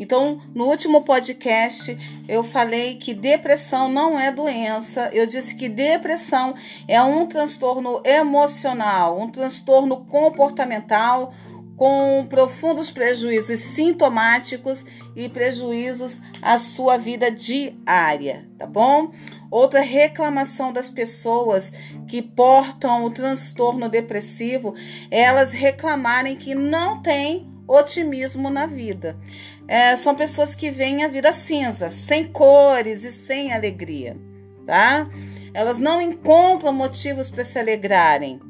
Então, no último podcast, eu falei que depressão não é doença. Eu disse que depressão é um transtorno emocional, um transtorno comportamental com profundos prejuízos sintomáticos e prejuízos à sua vida diária, tá bom? Outra reclamação das pessoas que portam o transtorno depressivo é elas reclamarem que não tem otimismo na vida. É, são pessoas que veem a vida cinza, sem cores e sem alegria, tá? Elas não encontram motivos para se alegrarem.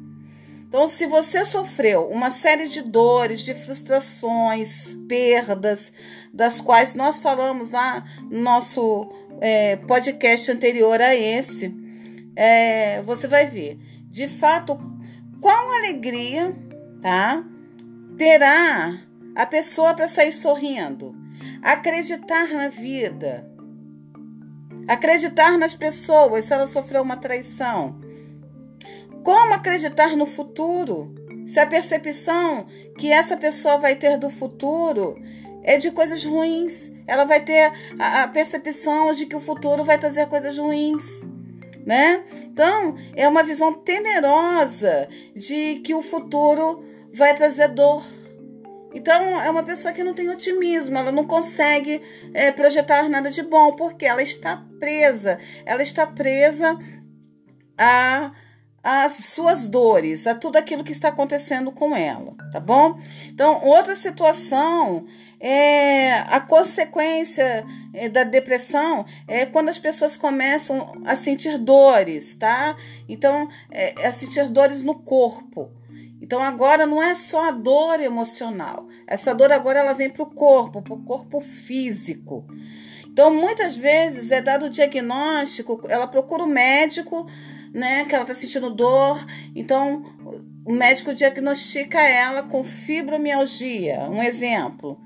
Então, se você sofreu uma série de dores, de frustrações, perdas, das quais nós falamos lá no nosso é, podcast anterior a esse, é, você vai ver, de fato, qual alegria, tá? Terá a pessoa para sair sorrindo, acreditar na vida, acreditar nas pessoas se ela sofreu uma traição como acreditar no futuro se a percepção que essa pessoa vai ter do futuro é de coisas ruins? Ela vai ter a, percepção de que o futuro vai trazer coisas ruins. Né? Então, é uma visão temerosa de que o futuro vai trazer dor. Então, é uma pessoa que não tem otimismo, ela não consegue é, projetar nada de bom, porque ela está presa, ela está presa a as suas dores, a tudo aquilo que está acontecendo com ela, tá bom? Então, outra situação é a consequência é, da depressão é quando as pessoas começam a sentir dores, tá? Então, é, a sentir dores no corpo. Então, agora não é só a dor emocional. Essa dor agora ela vem para o corpo, para o corpo físico. Então, muitas vezes é dado o diagnóstico, ela procura o médico né, que ela está sentindo dor. Então, o médico diagnostica ela com fibromialgia, um exemplo.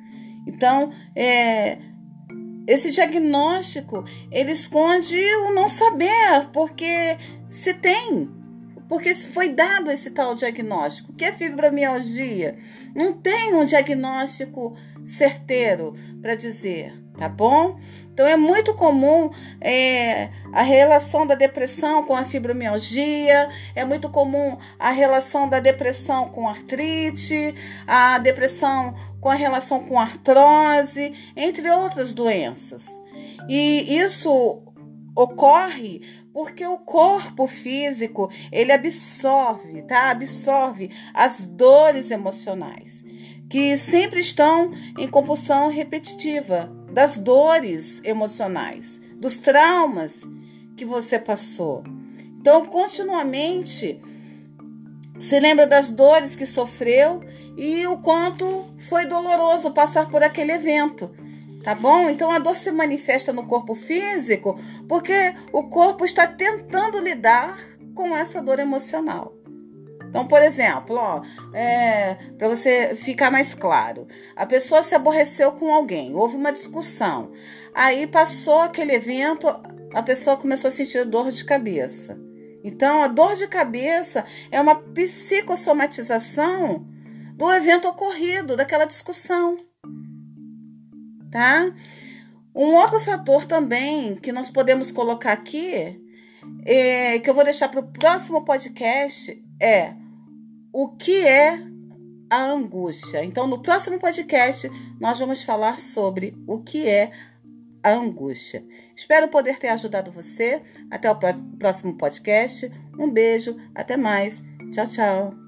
Então, é, esse diagnóstico ele esconde o não saber, porque se tem, porque foi dado esse tal diagnóstico. O que é fibromialgia? Não tem um diagnóstico certeiro para dizer, tá bom? Então é muito comum é, a relação da depressão com a fibromialgia, é muito comum a relação da depressão com artrite, a depressão com a relação com artrose, entre outras doenças. E isso ocorre porque o corpo físico ele absorve, tá? Absorve as dores emocionais que sempre estão em compulsão repetitiva das dores emocionais, dos traumas que você passou. Então, continuamente se lembra das dores que sofreu e o quanto foi doloroso passar por aquele evento. Tá bom? Então a dor se manifesta no corpo físico porque o corpo está tentando lidar com essa dor emocional. Então, por exemplo, ó, é, para você ficar mais claro, a pessoa se aborreceu com alguém, houve uma discussão, aí passou aquele evento, a pessoa começou a sentir dor de cabeça. Então, a dor de cabeça é uma psicossomatização do evento ocorrido, daquela discussão. Tá? Um outro fator também que nós podemos colocar aqui, é, que eu vou deixar para o próximo podcast, é o que é a angústia. Então, no próximo podcast, nós vamos falar sobre o que é a angústia. Espero poder ter ajudado você. Até o próximo podcast. Um beijo, até mais. Tchau, tchau.